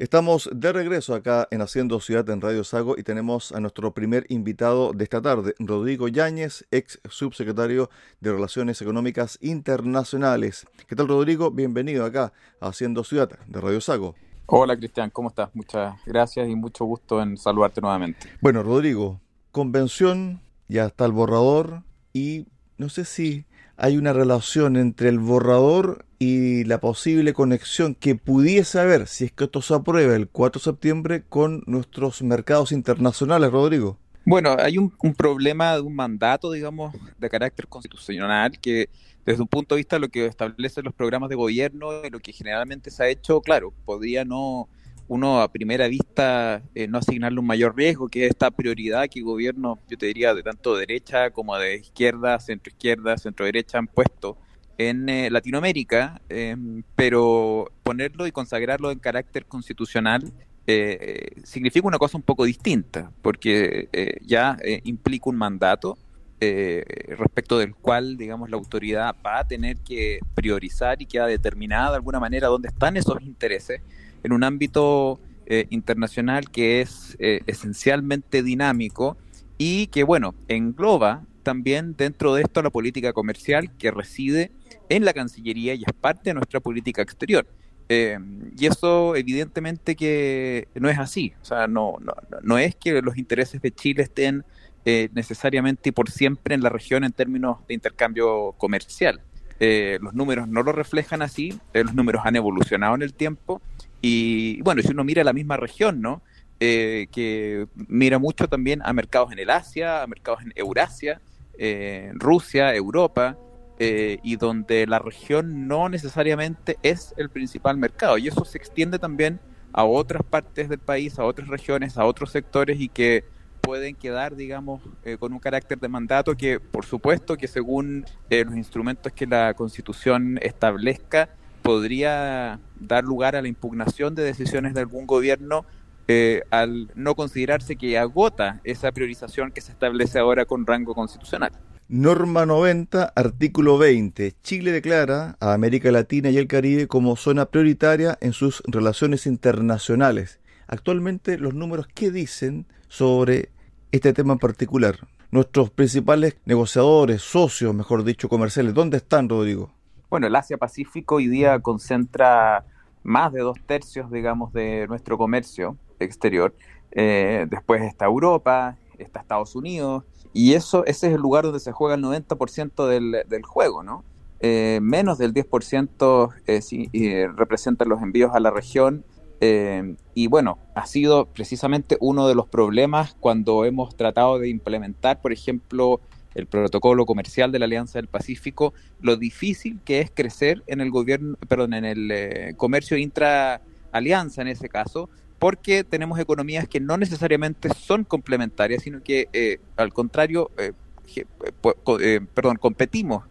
Estamos de regreso acá en Haciendo Ciudad en Radio Sago y tenemos a nuestro primer invitado de esta tarde, Rodrigo Yáñez, ex subsecretario de Relaciones Económicas Internacionales. ¿Qué tal, Rodrigo? Bienvenido acá a Haciendo Ciudad de Radio Sago. Hola, Cristian, ¿cómo estás? Muchas gracias y mucho gusto en saludarte nuevamente. Bueno, Rodrigo, convención, ya está el borrador y no sé si hay una relación entre el borrador y la posible conexión que pudiese haber, si es que esto se aprueba el 4 de septiembre, con nuestros mercados internacionales, Rodrigo. Bueno, hay un, problema de un mandato, digamos, de carácter constitucional que desde un punto de vista de lo que establecen los programas de gobierno y lo que generalmente se ha hecho, claro, podría no uno a primera vista eh, no asignarle un mayor riesgo, que es esta prioridad que el gobierno, yo te diría, de tanto derecha como de izquierda, centro izquierda, centro derecha han puesto en eh, Latinoamérica, em, pero ponerlo y consagrarlo en carácter constitucional eh, significa una cosa un poco distinta, porque ya implica un mandato respecto del cual, digamos, la autoridad va a tener que priorizar y queda determinada de alguna manera dónde están esos intereses en un ámbito eh, internacional que es eh, esencialmente dinámico y que, bueno, engloba también dentro de esto la política comercial que reside en la Cancillería y es parte de nuestra política exterior. Eh, y eso evidentemente que no es así, o sea, no, no, no es que los intereses de Chile estén necesariamente y por siempre en la región en términos de intercambio comercial. los números no lo reflejan así, los números han evolucionado en el tiempo y bueno, si uno mira la misma región, ¿no? Eh, que mira mucho también a mercados en el Asia, a mercados en Eurasia, eh, Rusia, Europa, eh, y donde la región no necesariamente es el principal mercado. Y eso se extiende también a otras partes del país, a otras regiones, a otros sectores y que pueden quedar, digamos, con un carácter de mandato que, por supuesto, que según los instrumentos que la Constitución establezca, podría dar lugar a la impugnación de decisiones de algún gobierno eh, al no considerarse que agota esa priorización que se establece ahora con rango constitucional. Norma 90, artículo 20. Chile declara a América Latina y el Caribe como zona prioritaria en sus relaciones internacionales. Actualmente, los números, ¿qué dicen sobre este tema en particular? Nuestros principales negociadores, socios, mejor dicho, comerciales, ¿dónde están, Rodrigo? Bueno, el Asia-Pacífico hoy día concentra más de dos tercios, digamos, de nuestro comercio exterior. Eh, después está Europa, está Estados Unidos, y eso, ese es el lugar donde se juega el 90% del, del juego, ¿no? Eh, menos del 10% eh, sí, representan los envíos a la región. y bueno, ha sido precisamente uno de los problemas cuando hemos tratado de implementar, por ejemplo, el protocolo comercial de la Alianza del Pacífico, lo difícil que es crecer en el gobierno, perdón, en el eh, comercio intra alianza en ese caso, porque tenemos economías que no necesariamente son complementarias, sino que eh, al contrario, eh, perdón, competimos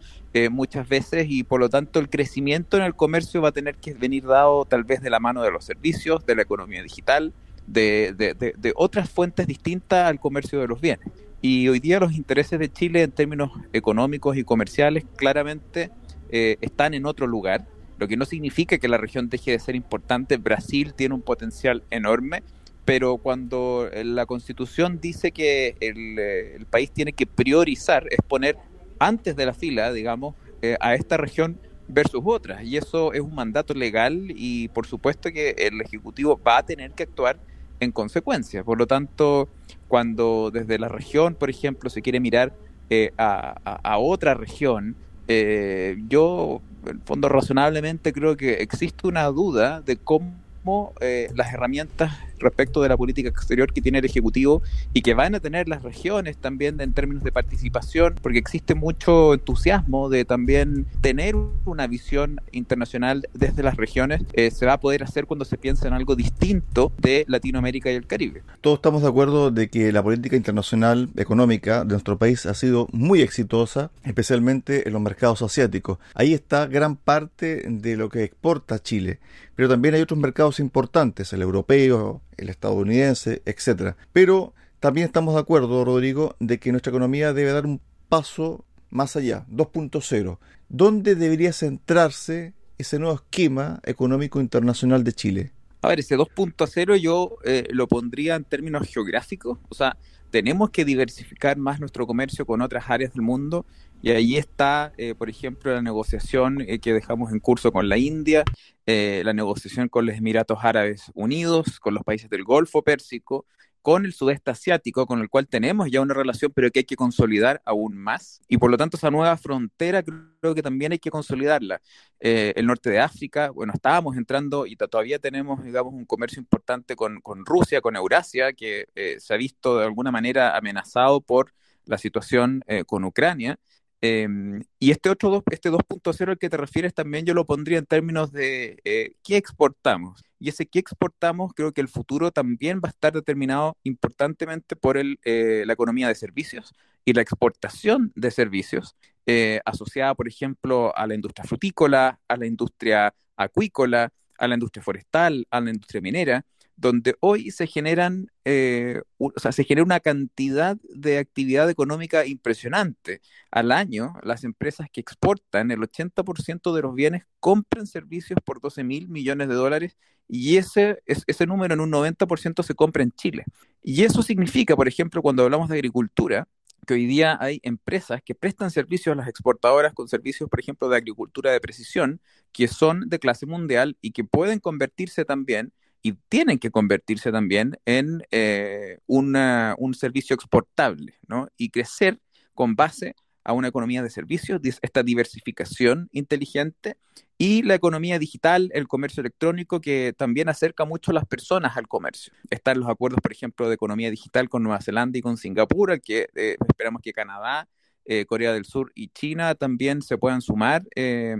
muchas veces y por lo tanto el crecimiento en el comercio va a tener que venir dado tal vez de la mano de los servicios, de la economía digital, de otras fuentes distintas al comercio de los bienes. Y hoy día los intereses de Chile en términos económicos y comerciales claramente eh, están en otro lugar, lo que no significa que la región deje de ser importante. Brasil tiene un potencial enorme, pero cuando la constitución dice que el, eh, país tiene que priorizar, es poner antes de la fila, digamos, eh, a esta región versus otras. Y eso es un mandato legal y por supuesto que el Ejecutivo va a tener que actuar en consecuencia. Por lo tanto, cuando desde la región, por ejemplo, se quiere mirar eh, a, otra región, eh, yo, en fondo, razonablemente creo que existe una duda de cómo eh, las herramientas respecto de la política exterior que tiene el Ejecutivo y que van a tener las regiones también en términos de participación, porque existe mucho entusiasmo de también tener una visión internacional desde las regiones, eh, se va a poder hacer cuando se piensa en algo distinto de Latinoamérica y el Caribe. Todos estamos de acuerdo de que la política internacional económica de nuestro país ha sido muy exitosa, especialmente en los mercados asiáticos. Ahí está gran parte de lo que exporta Chile, pero también hay otros mercados importantes, el europeo, el estadounidense, etcétera. Pero también estamos de acuerdo, Rodrigo, de que nuestra economía debe dar un paso más allá, 2.0. ¿Dónde debería centrarse ese nuevo esquema económico internacional de Chile? A ver, ese 2.0 yo eh, lo pondría en términos geográficos, o sea, tenemos que diversificar más nuestro comercio con otras áreas del mundo y ahí está, eh, por ejemplo, la negociación eh, que dejamos en curso con la India, la negociación con los Emiratos Árabes Unidos, con los países del Golfo Pérsico, con el sudeste asiático, con el cual tenemos ya una relación, pero que hay que consolidar aún más. Y por lo tanto, esa nueva frontera creo que también hay que consolidarla. Eh, el norte de África, bueno, estábamos entrando y todavía tenemos, digamos, un comercio importante con, con Rusia, con Eurasia, que eh, se ha visto de alguna manera amenazado por la situación eh, con Ucrania. Em, y este otro este 2.0 al que te refieres también yo lo pondría en términos de eh, qué exportamos. Y ese qué exportamos creo que el futuro también va a estar determinado importantemente por el, eh, la economía de servicios y la exportación de servicios eh, asociada, por ejemplo, a la industria frutícola, a la industria acuícola, a la industria forestal, a la industria minera donde hoy se generan, eh, o sea, se genera una cantidad de actividad económica impresionante. Al año, las empresas que exportan el 80% de los bienes compran servicios por 12 mil millones de dólares y ese, ese número en un 90% se compra en Chile. Y eso significa, por ejemplo, cuando hablamos de agricultura, que hoy día hay empresas que prestan servicios a las exportadoras con servicios, por ejemplo, de agricultura de precisión, que son de clase mundial y que pueden convertirse también y tienen que convertirse también en eh, un servicio exportable ¿no? y crecer con base a una economía de servicios, esta diversificación inteligente y la economía digital, el comercio electrónico, que también acerca mucho a las personas al comercio. Están los acuerdos, por ejemplo, de economía digital con Nueva Zelanda y con Singapur, que eh, esperamos que Canadá eh, Corea del Sur y China también se puedan sumar, eh,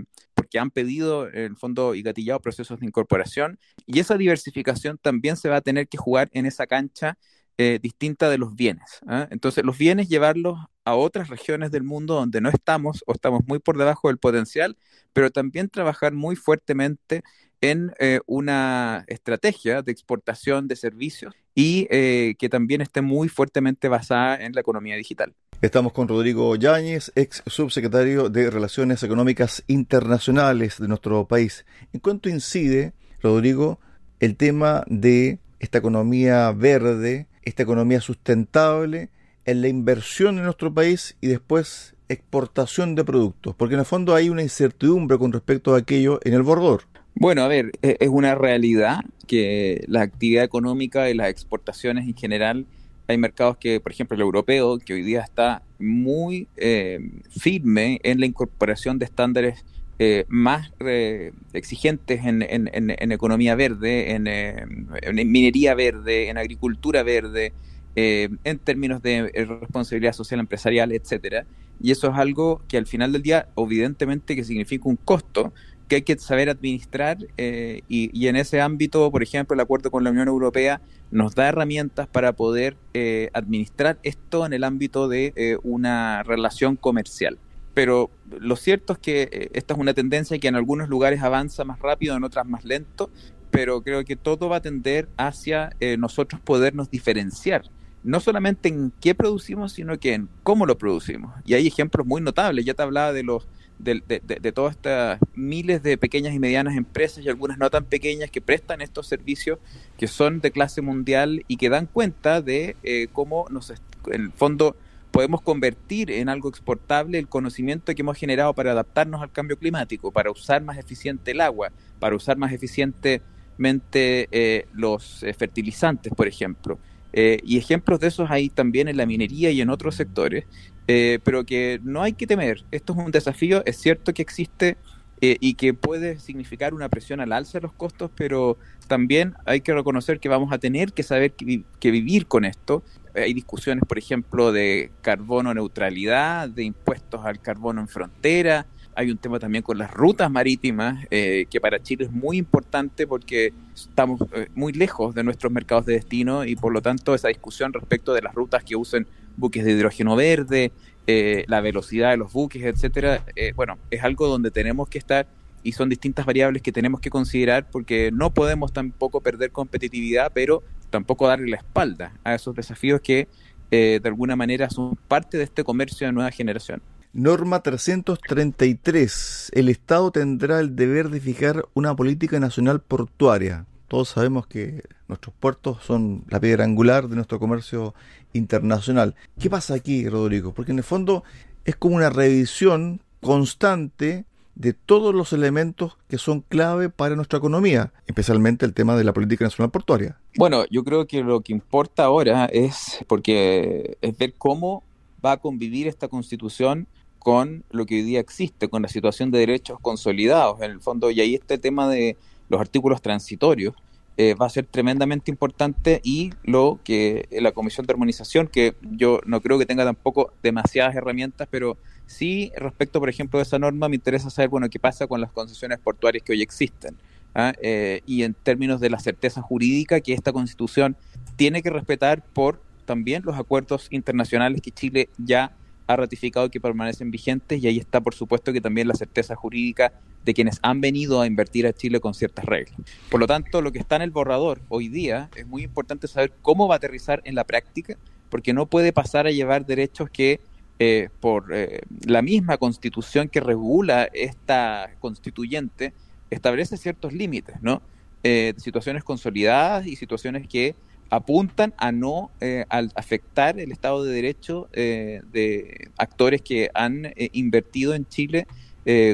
porque han pedido, en el fondo, y gatillado procesos de incorporación. Y esa diversificación también se va a tener que jugar en esa cancha eh, distinta de los bienes. ¿ah? Entonces, los bienes llevarlos a otras regiones del mundo donde no estamos o estamos muy por debajo del potencial, pero también trabajar muy fuertemente en una estrategia de exportación de servicios y que también esté muy fuertemente basada en la economía digital. Estamos con Rodrigo Yáñez, ex subsecretario de Relaciones Económicas Internacionales de nuestro país. ¿En cuánto incide, Rodrigo, el tema de esta economía verde, esta economía sustentable en la inversión en nuestro país y después exportación de productos? Porque en el fondo hay una incertidumbre con respecto a aquello en el bordor. Bueno, a ver, e-, es una realidad que la actividad económica y las exportaciones en general hay mercados que, por ejemplo, el europeo, que hoy día está muy eh, firme en la incorporación de estándares eh, más eh, exigentes en, economía verde, en, minería verde, en agricultura verde, en términos de responsabilidad social empresarial, etcétera. Y eso es algo que al final del día, evidentemente, que significa un costo, que hay que saber administrar eh, y, en ese ámbito, por ejemplo, el acuerdo con la Unión Europea nos da herramientas para poder eh, administrar esto en el ámbito de eh, una relación comercial. Pero lo cierto es que esta es una tendencia que en algunos lugares avanza más rápido, en otras más lento, pero creo que todo va a tender hacia nosotros podernos diferenciar no solamente en qué producimos, sino que en cómo lo producimos. Y hay ejemplos muy notables. Ya te hablaba de los de, todas estas miles de pequeñas y medianas empresas y algunas no tan pequeñas que prestan estos servicios que son de clase mundial y que dan cuenta de eh, cómo nos, en el fondo podemos convertir en algo exportable el conocimiento que hemos generado para adaptarnos al cambio climático, para usar más eficiente el agua, para usar más eficientemente eh, los eh, fertilizantes, por ejemplo. Y ejemplos de esos hay también en la minería y en otros sectores, eh, pero que no hay que temer. Esto es un desafío, es cierto que existe eh, y que puede significar una presión al alza de los costos, pero también hay que reconocer que vamos a tener que saber que, vivir con esto. Hay discusiones, por ejemplo, de carbono neutralidad, de impuestos al carbono en frontera. Hay un tema también con las rutas marítimas, eh, que para Chile es muy importante porque estamos muy lejos de nuestros mercados de destino y por lo tanto esa discusión respecto de las rutas que usen buques de hidrógeno verde, eh, la velocidad de los buques, etcétera, eh, bueno, es algo donde tenemos que estar y son distintas variables que tenemos que considerar porque no podemos tampoco perder competitividad, pero tampoco darle la espalda a esos desafíos que eh, de alguna manera son parte de este comercio de nueva generación. Norma 333. El Estado tendrá el deber de fijar una política nacional portuaria. Todos sabemos que nuestros puertos son la piedra angular de nuestro comercio internacional. ¿Qué pasa aquí, Rodrigo? Porque en el fondo es como una revisión constante de todos los elementos que son clave para nuestra economía, especialmente el tema de la política nacional portuaria. Bueno, yo creo que lo que importa ahora es porque es ver cómo va a convivir esta constitución con lo que hoy día existe, con la situación de derechos consolidados, en el fondo, y ahí este tema de los artículos transitorios eh, va a ser tremendamente importante y lo que la Comisión de Armonización, que yo no creo que tenga tampoco demasiadas herramientas, pero sí respecto, por ejemplo, de esa norma, me interesa saber, bueno, qué pasa con las concesiones portuarias que hoy existen. ¿ah? Eh, y en términos de la certeza jurídica que esta constitución tiene que respetar por también los acuerdos internacionales que Chile ya ha ratificado que permanecen vigentes y ahí está, por supuesto, que también la certeza jurídica de quienes han venido a invertir a Chile con ciertas reglas. Por lo tanto, lo que está en el borrador hoy día es muy importante saber cómo va a aterrizar en la práctica, porque no puede pasar a llevar derechos que eh, por eh, la misma constitución que regula esta constituyente establece ciertos límites, ¿no? Eh, situaciones consolidadas y situaciones que apuntan a no eh, afectar el Estado de Derecho eh, de actores que han eh, invertido en Chile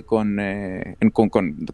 con,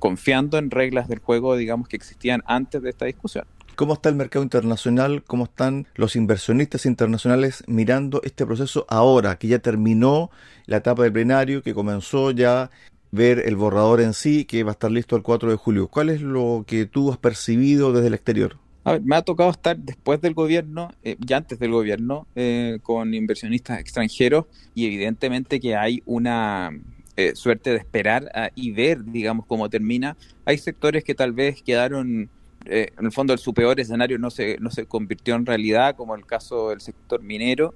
confiando en reglas del juego, digamos, que existían antes de esta discusión. ¿Cómo está el mercado internacional? ¿Cómo están los inversionistas internacionales mirando este proceso ahora, que ya terminó la etapa del plenario, que comenzó ya ver el borrador en sí, que va a estar listo el 4 de julio? ¿Cuál es lo que tú has percibido desde el exterior? A ver, me ha tocado estar después del gobierno, eh, ya antes del gobierno, eh, con inversionistas extranjeros y evidentemente que hay una eh, suerte de esperar y ver, digamos, cómo termina. Hay sectores que tal vez quedaron, en el fondo, su peor escenario no se, no se convirtió en realidad, como el caso del sector minero.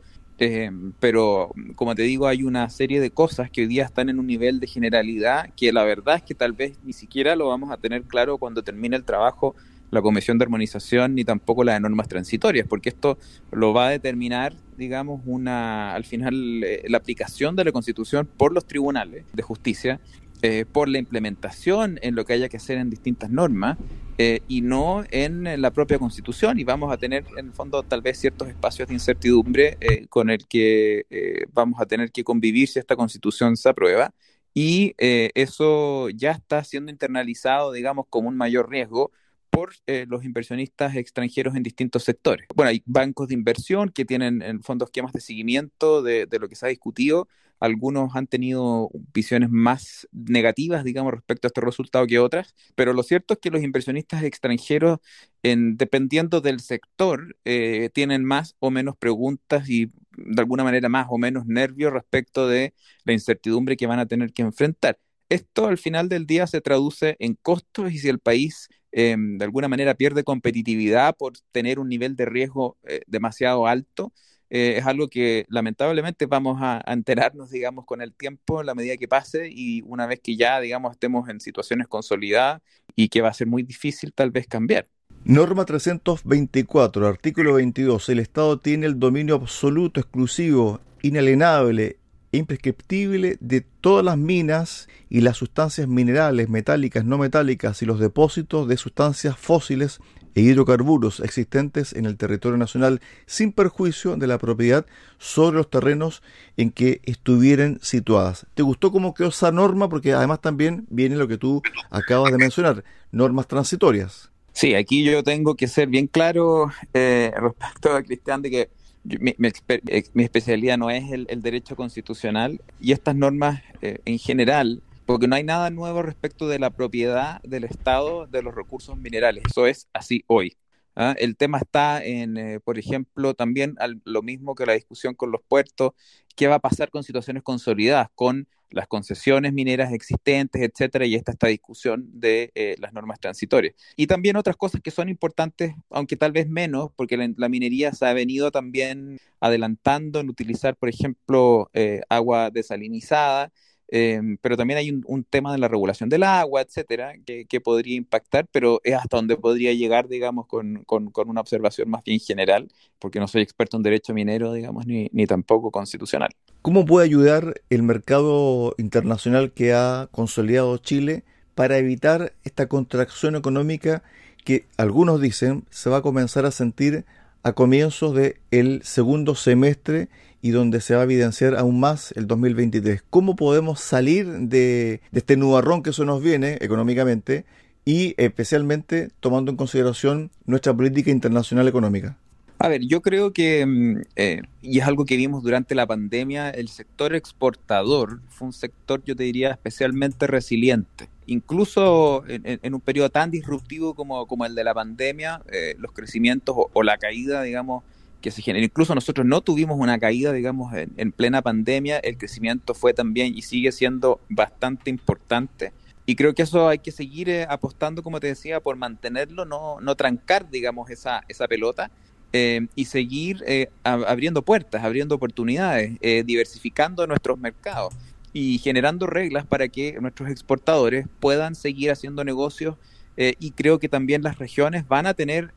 pero como te digo, hay una serie de cosas que hoy día están en un nivel de generalidad que la verdad es que tal vez ni siquiera lo vamos a tener claro cuando termine el trabajo la Comisión de Armonización ni tampoco la de normas transitorias, porque esto lo va a determinar, digamos, una al final eh, la aplicación de la Constitución por los tribunales de justicia, eh, por la implementación en lo que haya que hacer en distintas normas eh, y no en la propia Constitución. Y vamos a tener, en el fondo, tal vez ciertos espacios de incertidumbre con el que vamos a tener que convivir si esta Constitución se aprueba. Y eso ya está siendo internalizado, digamos, como un mayor riesgo por eh, los inversionistas extranjeros en distintos sectores. Bueno, hay bancos de inversión que tienen en fondos esquemas de seguimiento de, lo que se ha discutido. Algunos han tenido visiones más negativas, digamos, respecto a este resultado que otras, pero lo cierto es que los inversionistas extranjeros, en, dependiendo del sector, eh, tienen más o menos preguntas y de alguna manera más o menos nervios respecto de la incertidumbre que van a tener que enfrentar. Esto al final del día se traduce en costos y si el país Em, de alguna manera pierde competitividad por tener un nivel de riesgo eh, demasiado alto, eh, es algo que lamentablemente vamos a, enterarnos, digamos, con el tiempo, en la medida que pase y una vez que ya, digamos, estemos en situaciones consolidadas y que va a ser muy difícil tal vez cambiar. Norma 324, artículo 22. El Estado tiene el dominio absoluto, exclusivo, inalienable imprescriptible de todas las minas y las sustancias minerales, metálicas, no metálicas y los depósitos de sustancias fósiles e hidrocarburos existentes en el territorio nacional sin perjuicio de la propiedad sobre los terrenos en que estuvieran situadas. ¿Te gustó cómo quedó esa norma? Porque además también viene lo que tú acabas de mencionar, normas transitorias. Sí, aquí yo tengo que ser bien claro eh, respecto a Cristian de que mi, mi, especialidad no es el, derecho constitucional y estas normas eh, en general, porque no hay nada nuevo respecto de la propiedad del Estado de los recursos minerales. Eso es así hoy. ¿ah? El tema está en, eh, por ejemplo, también lo mismo que la discusión con los puertos, qué va a pasar con situaciones consolidadas, con las concesiones mineras existentes, etcétera, y esta esta discusión de eh, las normas transitorias. Y también otras cosas que son importantes, aunque tal vez menos, porque la, minería se ha venido también adelantando en utilizar, por ejemplo, eh, agua desalinizada, Em, pero también hay un, tema de la regulación del agua, etcétera, que, podría impactar, pero es hasta donde podría llegar, digamos, con, con, una observación más bien general, porque no soy experto en derecho minero, digamos, ni, ni tampoco constitucional. ¿Cómo puede ayudar el mercado internacional que ha consolidado Chile para evitar esta contracción económica que algunos dicen se va a comenzar a sentir a comienzos del el segundo semestre y donde se va a evidenciar aún más el 2023. ¿Cómo podemos salir de, de este nubarrón que eso nos viene económicamente y especialmente tomando en consideración nuestra política internacional económica? A ver, yo creo que, mm, eh, y es algo que vimos durante la pandemia, el sector exportador fue un sector, yo te diría, especialmente resiliente. Incluso en, un periodo tan disruptivo como, como el de la pandemia, eh, los crecimientos o, la caída, digamos, que se generó, incluso nosotros no tuvimos una caída, digamos, en, plena pandemia, el crecimiento fue también y sigue siendo bastante importante. Y creo que eso hay que seguir eh, apostando, como te decía, por mantenerlo, no, no trancar, digamos, esa, esa pelota eh, y seguir eh, abriendo puertas, abriendo oportunidades, diversificando nuestros mercados y generando reglas para que nuestros exportadores puedan seguir haciendo negocios y creo que también las regiones van a tener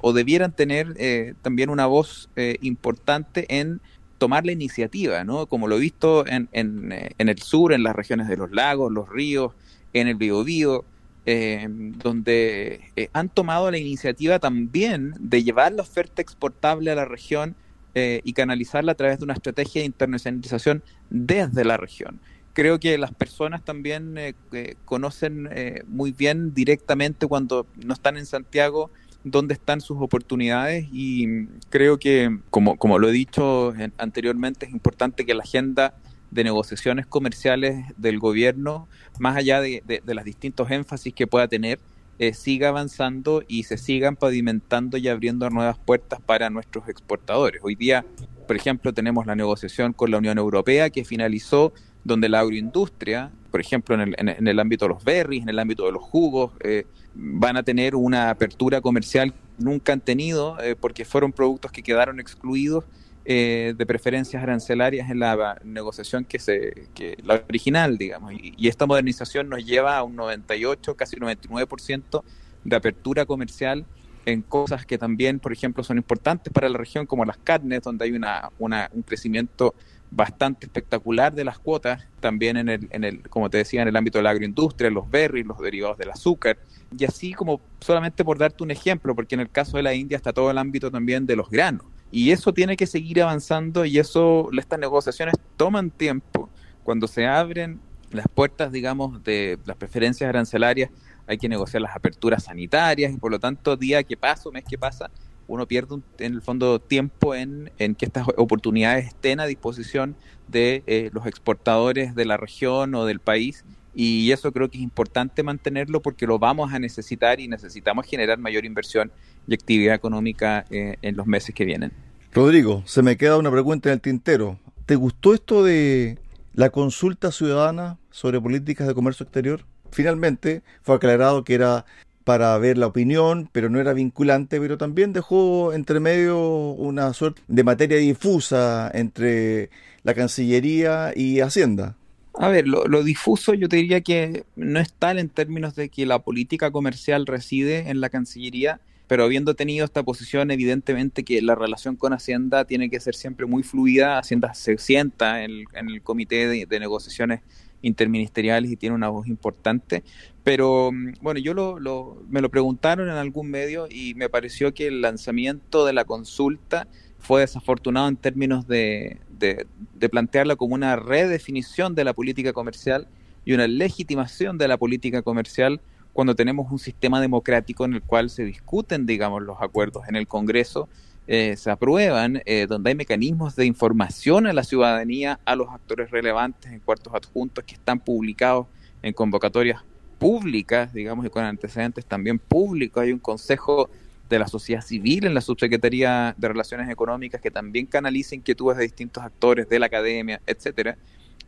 o debieran tener también una voz importante en tomar la iniciativa, ¿no? Como lo he visto en, en, en, el sur, en las regiones de los lagos, los ríos, en el Biobío, eh, donde eh, han tomado la iniciativa también de llevar la oferta exportable a la región eh, y canalizarla a través de una estrategia de internacionalización desde la región. Creo que las personas también conocen muy bien directamente cuando no están en Santiago dónde están sus oportunidades y creo que, como, como lo he dicho anteriormente, es importante que la agenda de negociaciones comerciales del gobierno, más allá de, de, los distintos énfasis que pueda tener, eh, siga avanzando y se sigan pavimentando y abriendo nuevas puertas para nuestros exportadores. Hoy día, por ejemplo, tenemos la negociación con la Unión Europea que finalizó donde la agroindustria, por ejemplo, en el, en, el ámbito de los berries, en el ámbito de los jugos, eh, van a tener una apertura comercial nunca han tenido eh, porque fueron productos que quedaron excluidos eh, de preferencias arancelarias en la negociación que se que la original, digamos. Y, esta modernización nos lleva a un 98, casi 99% de apertura comercial en cosas que también, por ejemplo, son importantes para la región, como las carnes, donde hay una, una, un crecimiento bastante espectacular de las cuotas, también en el, en el, como te decía, en el ámbito de la agroindustria, los berries, los derivados del azúcar, y así como solamente por darte un ejemplo, porque en el caso de la India está todo el ámbito también de los granos y eso tiene que seguir avanzando y eso, estas negociaciones toman tiempo. Cuando se abren las puertas, digamos, de las preferencias arancelarias, hay que negociar las aperturas sanitarias y por lo tanto, día que pasa, mes que pasa, uno pierde en el fondo tiempo en, que estas oportunidades estén a disposición de eh, los exportadores de la región o del país y eso creo que es importante mantenerlo porque lo vamos a necesitar y necesitamos generar mayor inversión y actividad económica eh, en los meses que vienen. Rodrigo, se me queda una pregunta en el tintero. ¿Te gustó esto de la consulta ciudadana sobre políticas de comercio exterior? Finalmente fue aclarado que era para ver la opinión, pero no era vinculante, pero también dejó entre medio una suerte de materia difusa entre la Cancillería y Hacienda. A ver, lo, difuso yo te diría que no es tal en términos de que la política comercial reside en la Cancillería, pero habiendo tenido esta posición, evidentemente que la relación con Hacienda tiene que ser siempre muy fluida. Hacienda se sienta en el, comité de, negociaciones interministeriales y tiene una voz importante. Pero mm, bueno, yo lo, me lo preguntaron en algún medio y me pareció que el lanzamiento de la consulta fue desafortunado en términos de, de, de plantearla como una redefinición de la política comercial y una legitimación de la política comercial cuando tenemos un sistema democrático en el cual se discuten, digamos, los acuerdos en el Congreso, eh, se aprueban, eh, donde hay mecanismos de información a la ciudadanía, a los actores relevantes en cuartos adjuntos que están publicados en convocatorias públicas, digamos, y con antecedentes también públicos. Hay un consejo de la sociedad civil en la Subsecretaría de Relaciones Económicas que también canaliza inquietudes de distintos actores de la academia, etcétera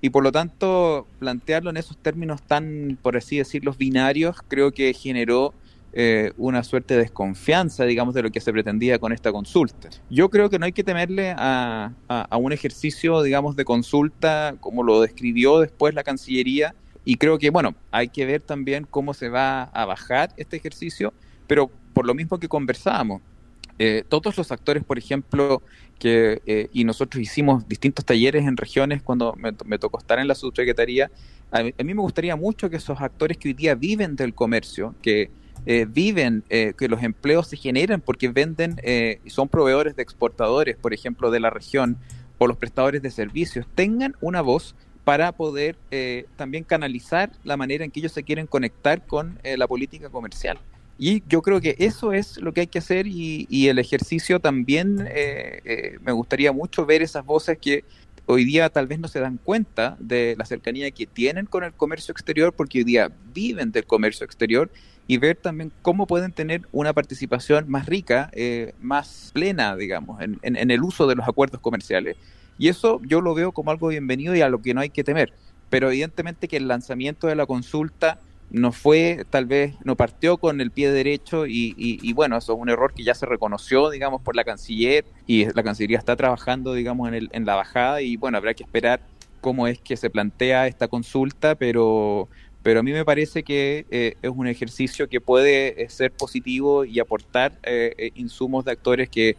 y por lo tanto plantearlo en esos términos tan, por así decirlo, binarios, creo que generó eh, una suerte de desconfianza, digamos, de lo que se pretendía con esta consulta. Yo creo que no hay que temerle a, a, un ejercicio, digamos, de consulta como lo describió después la Cancillería, y creo que, bueno, hay que ver también cómo se va a bajar este ejercicio, pero por lo mismo que conversábamos, eh, todos los actores, por ejemplo, que, eh, y nosotros hicimos distintos talleres en regiones cuando me, tocó estar en la subsecretaría, a mí, me gustaría mucho que esos actores que hoy día viven del comercio, que eh, viven, eh, que los empleos se generan porque venden y son proveedores de exportadores, por ejemplo, de la región, o los prestadores de servicios, tengan una voz para poder también canalizar la manera en que ellos se quieren conectar con la política comercial. Y yo creo que eso es lo que hay que hacer y, el ejercicio también eh, eh, me gustaría mucho ver esas voces que hoy día tal vez no se dan cuenta de la cercanía que tienen con el comercio exterior porque hoy día viven del comercio exterior y ver también cómo pueden tener una participación más rica, eh, más plena, digamos, en, en el uso de los acuerdos comerciales. Y eso yo lo veo como algo bienvenido y a lo que no hay que temer. Pero evidentemente que el lanzamiento de la consulta no fue, tal vez, no partió con el pie derecho y, bueno, eso es un error que ya se reconoció, digamos, por la canciller y la Cancillería está trabajando, digamos, en, el, en la bajada y bueno, habrá que esperar cómo es que se plantea esta consulta, pero, pero a mí me parece que eh, es un ejercicio que puede eh, ser positivo y aportar eh, insumos de actores que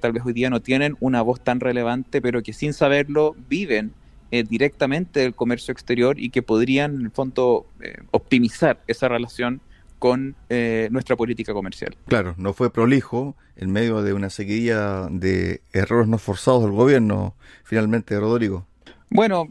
tal vez hoy día no tienen una voz tan relevante, pero que sin saberlo viven directamente del comercio exterior y que podrían, en el fondo, optimizar esa relación con nuestra política comercial. Claro, no fue prolijo en medio de una sequía de errores no forzados del gobierno, finalmente, Rodrigo. Bueno,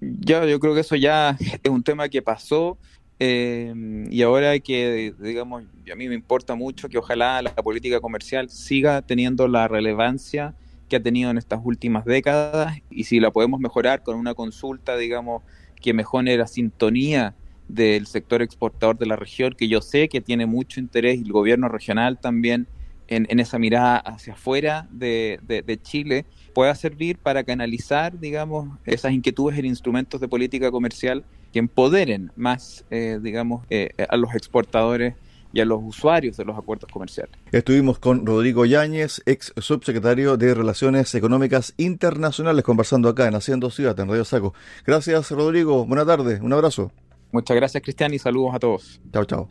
ya yo creo que eso ya es un tema que pasó y ahora que, digamos, a mí me importa mucho que ojalá la política comercial siga teniendo la relevancia que ha tenido en estas últimas décadas y si la podemos mejorar con una consulta, digamos, que mejore la sintonía del sector exportador de la región, que yo sé que tiene mucho interés y el gobierno regional también en, esa mirada hacia afuera de, Chile, pueda servir para canalizar, digamos, esas inquietudes en instrumentos de política comercial que empoderen más, eh, digamos, eh, a los exportadores y a los usuarios de los acuerdos comerciales. Estuvimos con Rodrigo Yáñez, ex subsecretario de Relaciones Económicas Internacionales, conversando acá en Haciendo Ciudad, en Radio Saco. Gracias, Rodrigo. Buenas tardes. Un abrazo. Muchas gracias, Cristian, y saludos a todos. Chao, chao.